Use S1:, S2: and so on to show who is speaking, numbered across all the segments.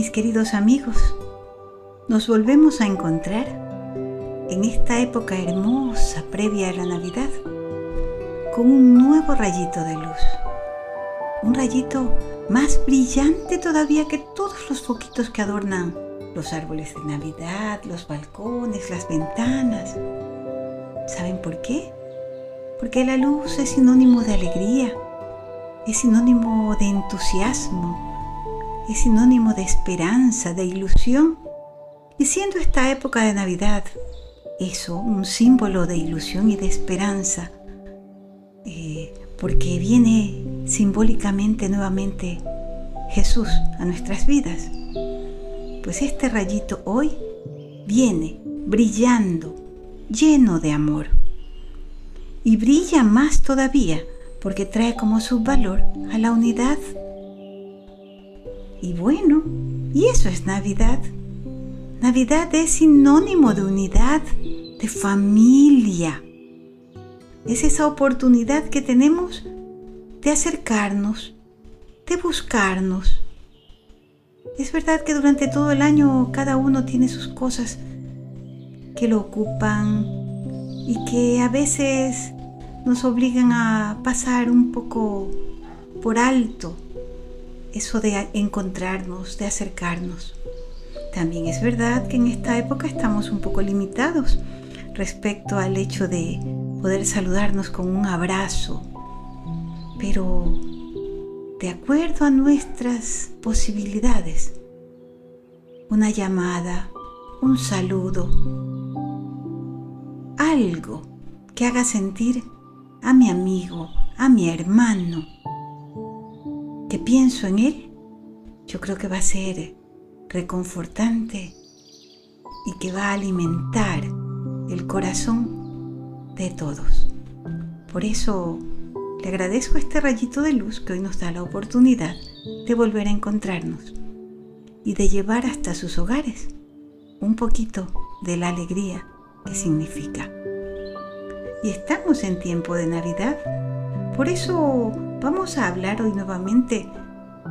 S1: mis queridos amigos, nos volvemos a encontrar en esta época hermosa previa a la Navidad con un nuevo rayito de luz. Un rayito más brillante todavía que todos los foquitos que adornan los árboles de Navidad, los balcones, las ventanas. ¿Saben por qué? Porque la luz es sinónimo de alegría, es sinónimo de entusiasmo, es sinónimo de esperanza, de ilusión. Y siendo esta época de Navidad eso, un símbolo de ilusión y de esperanza, eh, porque viene simbólicamente nuevamente Jesús a nuestras vidas, pues este rayito hoy viene brillando, lleno de amor. Y brilla más todavía porque trae como su valor a la unidad y bueno, y eso es Navidad. Navidad es sinónimo de unidad, de familia. Es esa oportunidad que tenemos de acercarnos, de buscarnos. Es verdad que durante todo el año cada uno tiene sus cosas que lo ocupan y que a veces nos obligan a pasar un poco por alto eso de encontrarnos, de acercarnos. También es verdad que en esta época estamos un poco limitados respecto al hecho de poder saludarnos con un abrazo, pero de acuerdo a nuestras posibilidades, una llamada, un saludo, algo que haga sentir a mi amigo, a mi hermano, que pienso en Él, yo creo que va a ser reconfortante y que va a alimentar el corazón de todos. Por eso le agradezco este rayito de luz que hoy nos da la oportunidad de volver a encontrarnos y de llevar hasta sus hogares un poquito de la alegría que significa. Y estamos en tiempo de Navidad. Por eso vamos a hablar hoy nuevamente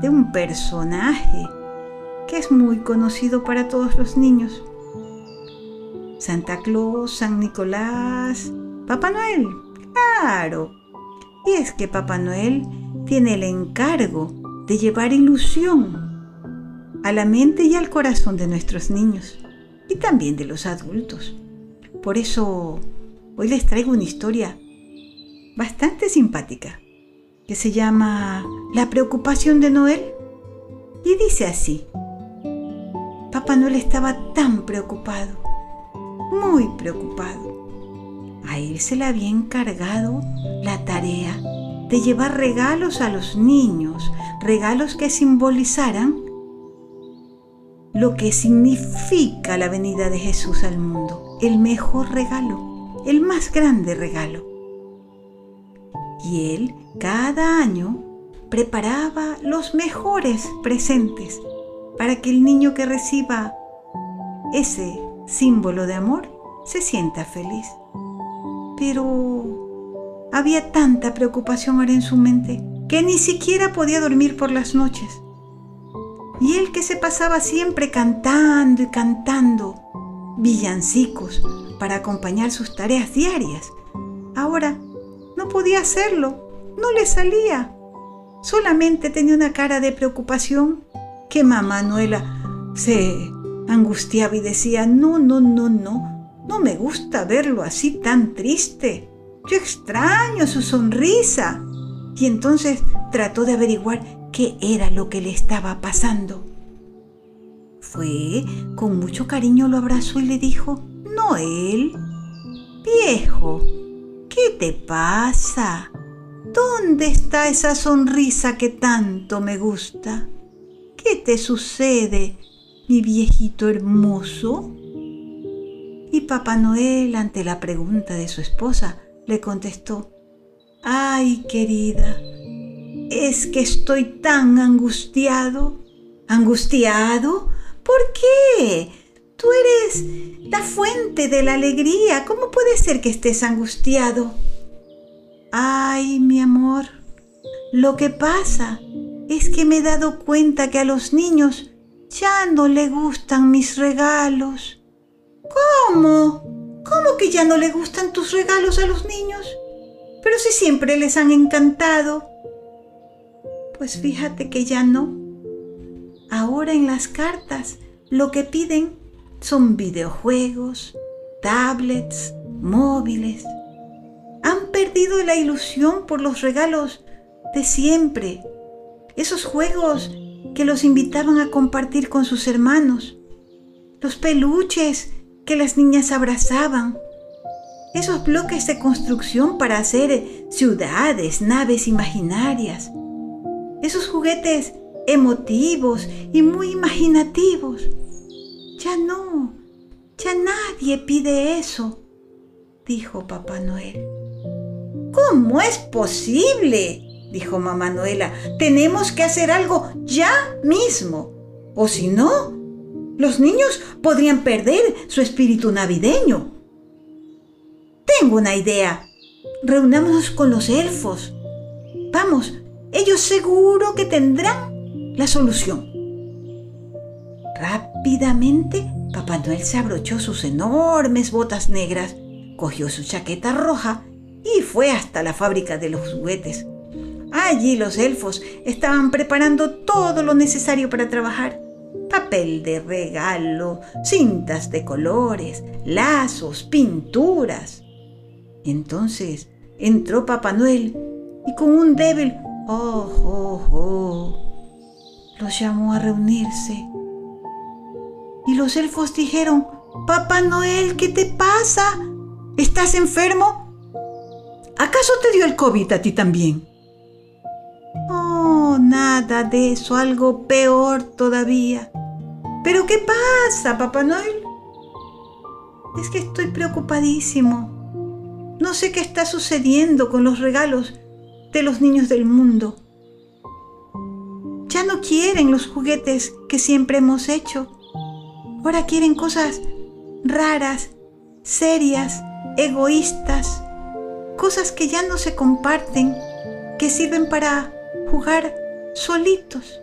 S1: de un personaje que es muy conocido para todos los niños. Santa Claus, San Nicolás, Papá Noel, claro. Y es que Papá Noel tiene el encargo de llevar ilusión a la mente y al corazón de nuestros niños y también de los adultos. Por eso hoy les traigo una historia bastante simpática que se llama La preocupación de Noel. Y dice así, Papá Noel estaba tan preocupado, muy preocupado. A él se le había encargado la tarea de llevar regalos a los niños, regalos que simbolizaran lo que significa la venida de Jesús al mundo, el mejor regalo, el más grande regalo y él cada año preparaba los mejores presentes para que el niño que reciba ese símbolo de amor se sienta feliz. Pero había tanta preocupación ahora en su mente que ni siquiera podía dormir por las noches. Y él que se pasaba siempre cantando y cantando villancicos para acompañar sus tareas diarias, ahora no podía hacerlo, no le salía. Solamente tenía una cara de preocupación que mamá Noela se angustiaba y decía, no, no, no, no, no me gusta verlo así tan triste. Yo extraño su sonrisa. Y entonces trató de averiguar qué era lo que le estaba pasando. Fue, con mucho cariño lo abrazó y le dijo, Noel, viejo, ¿Qué te pasa? ¿Dónde está esa sonrisa que tanto me gusta? ¿Qué te sucede, mi viejito hermoso? Y Papá Noel, ante la pregunta de su esposa, le contestó, Ay, querida, es que estoy tan angustiado. ¿Angustiado? ¿Por qué? Tú eres la fuente de la alegría. ¿Cómo puede ser que estés angustiado? Ay, mi amor, lo que pasa es que me he dado cuenta que a los niños Ya no le gustan mis regalos. ¿Cómo? ¿Cómo que ya no le gustan tus regalos a los niños? Pero si siempre les han encantado. Pues fíjate que ya no. Ahora en las cartas lo que piden son videojuegos, tablets, móviles. Han perdido la ilusión por los regalos de siempre. Esos juegos que los invitaban a compartir con sus hermanos. Los peluches que las niñas abrazaban. Esos bloques de construcción para hacer ciudades, naves imaginarias. Esos juguetes emotivos y muy imaginativos. Ya no, ya nadie pide eso, dijo Papá Noel. ¿Cómo es posible? dijo mamá Noela. Tenemos que hacer algo ya mismo. O si no, los niños podrían perder su espíritu navideño. Tengo una idea. Reunámonos con los elfos. Vamos, ellos seguro que tendrán la solución. Rápidamente, Papá Noel se abrochó sus enormes botas negras, cogió su chaqueta roja y fue hasta la fábrica de los juguetes. Allí los elfos estaban preparando todo lo necesario para trabajar. Papel de regalo, cintas de colores, lazos, pinturas. Entonces entró Papá Noel y con un débil oh, oh, oh, los llamó a reunirse. Y los elfos dijeron, Papá Noel, ¿qué te pasa? ¿Estás enfermo? ¿Acaso te dio el COVID a ti también? Oh, nada de eso, algo peor todavía. ¿Pero qué pasa, Papá Noel? Es que estoy preocupadísimo. No sé qué está sucediendo con los regalos de los niños del mundo. Ya no quieren los juguetes que siempre hemos hecho. Ahora quieren cosas raras, serias, egoístas, cosas que ya no se comparten, que sirven para jugar solitos.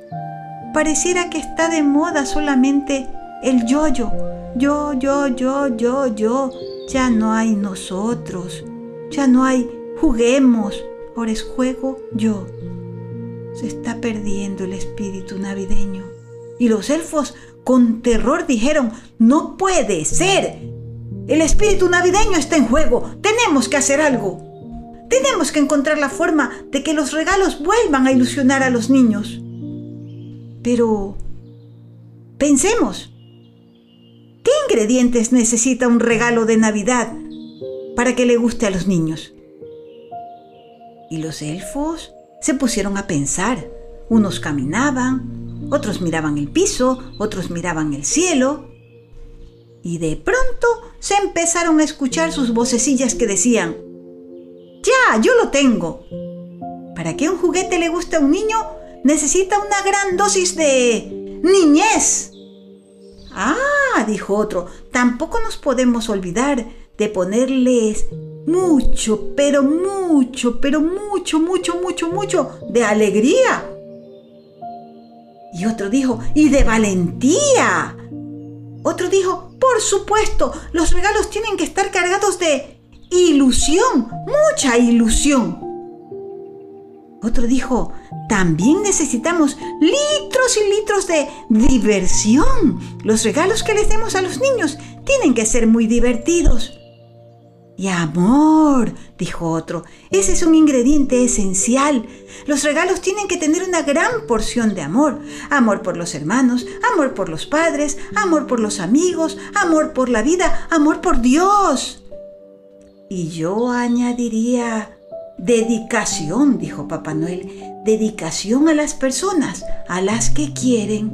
S1: Pareciera que está de moda solamente el yo-yo. Yo, yo, yo, yo, yo. Ya no hay nosotros. Ya no hay juguemos. Ahora es juego yo. Se está perdiendo el espíritu navideño. Y los elfos con terror dijeron, no puede ser. El espíritu navideño está en juego. Tenemos que hacer algo. Tenemos que encontrar la forma de que los regalos vuelvan a ilusionar a los niños. Pero pensemos, ¿qué ingredientes necesita un regalo de Navidad para que le guste a los niños? Y los elfos se pusieron a pensar. Unos caminaban, otros miraban el piso, otros miraban el cielo. Y de pronto se empezaron a escuchar sus vocecillas que decían, ya, yo lo tengo. Para que un juguete le guste a un niño, necesita una gran dosis de niñez. Ah, dijo otro, tampoco nos podemos olvidar de ponerles mucho, pero mucho, pero mucho, mucho, mucho, mucho de alegría. Y otro dijo, y de valentía. Otro dijo, por supuesto, los regalos tienen que estar cargados de ilusión, mucha ilusión. Otro dijo, también necesitamos litros y litros de diversión. Los regalos que les demos a los niños tienen que ser muy divertidos. Y amor, dijo otro, ese es un ingrediente esencial. Los regalos tienen que tener una gran porción de amor. Amor por los hermanos, amor por los padres, amor por los amigos, amor por la vida, amor por Dios. Y yo añadiría dedicación, dijo Papá Noel, dedicación a las personas, a las que quieren.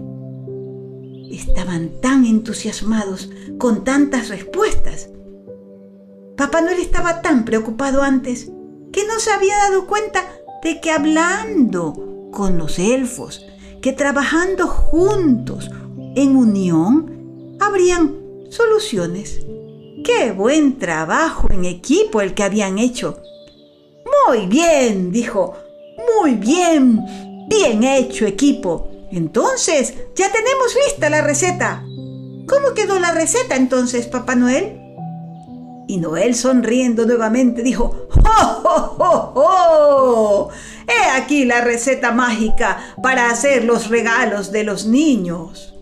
S1: Estaban tan entusiasmados con tantas respuestas. Papá Noel estaba tan preocupado antes que no se había dado cuenta de que hablando con los elfos, que trabajando juntos en unión, habrían soluciones. Qué buen trabajo en equipo el que habían hecho. Muy bien, dijo. Muy bien. Bien hecho, equipo. Entonces, ya tenemos lista la receta. ¿Cómo quedó la receta entonces, Papá Noel? Y Noel sonriendo nuevamente dijo, ¡Oh, oh, oh, oh! He aquí la receta mágica para hacer los regalos de los niños.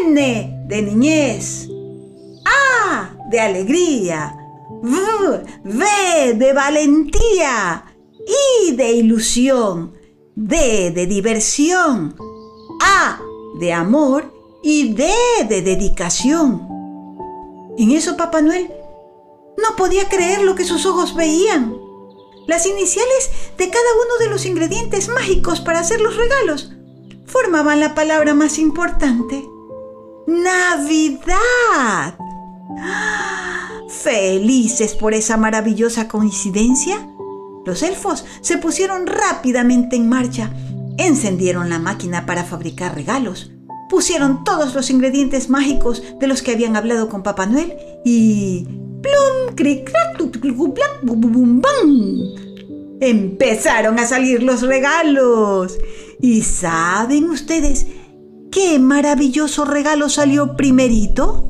S1: N de niñez. A de alegría. V, v de valentía. I de ilusión. D de diversión. A de amor y D de dedicación. En eso Papá Noel no podía creer lo que sus ojos veían. Las iniciales de cada uno de los ingredientes mágicos para hacer los regalos formaban la palabra más importante. Navidad. Felices por esa maravillosa coincidencia, los elfos se pusieron rápidamente en marcha, encendieron la máquina para fabricar regalos, pusieron todos los ingredientes mágicos de los que habían hablado con Papá Noel y plum, cric, crac, bum, bum, bum, Empezaron a salir los regalos. ¿Y saben ustedes qué maravilloso regalo salió primerito?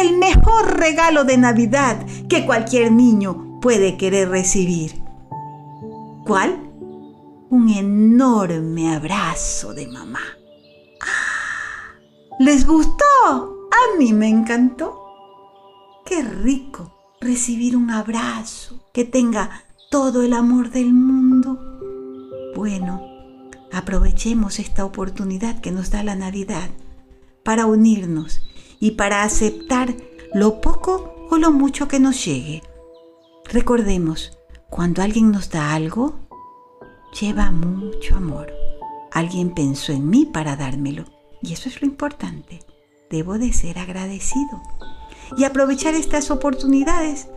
S1: El mejor regalo de Navidad que cualquier niño puede querer recibir. ¿Cuál? Un enorme abrazo de mamá. ¡Ah! ¿Les gustó? A mí me encantó. Qué rico recibir un abrazo que tenga todo el amor del mundo. Bueno, aprovechemos esta oportunidad que nos da la Navidad para unirnos y para aceptar lo poco o lo mucho que nos llegue. Recordemos, cuando alguien nos da algo, lleva mucho amor. Alguien pensó en mí para dármelo y eso es lo importante. Debo de ser agradecido y aprovechar estas oportunidades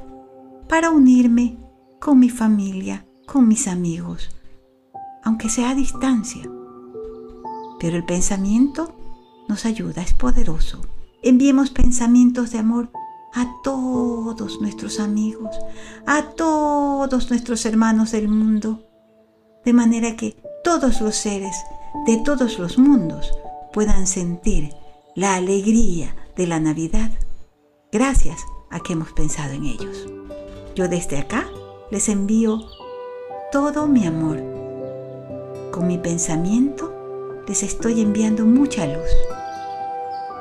S1: para unirme con mi familia, con mis amigos, aunque sea a distancia. Pero el pensamiento nos ayuda, es poderoso. Enviemos pensamientos de amor a todos nuestros amigos, a todos nuestros hermanos del mundo, de manera que todos los seres de todos los mundos puedan sentir la alegría de la Navidad gracias a que hemos pensado en ellos. Yo desde acá les envío todo mi amor. Con mi pensamiento les estoy enviando mucha luz,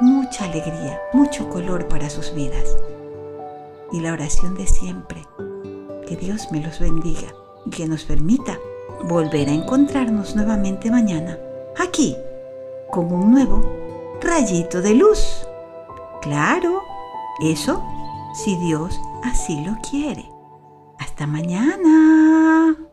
S1: mucha alegría, mucho color para sus vidas. Y la oración de siempre, que Dios me los bendiga y que nos permita volver a encontrarnos nuevamente mañana, aquí, con un nuevo rayito de luz. Claro eso si Dios así lo quiere. Hasta mañana.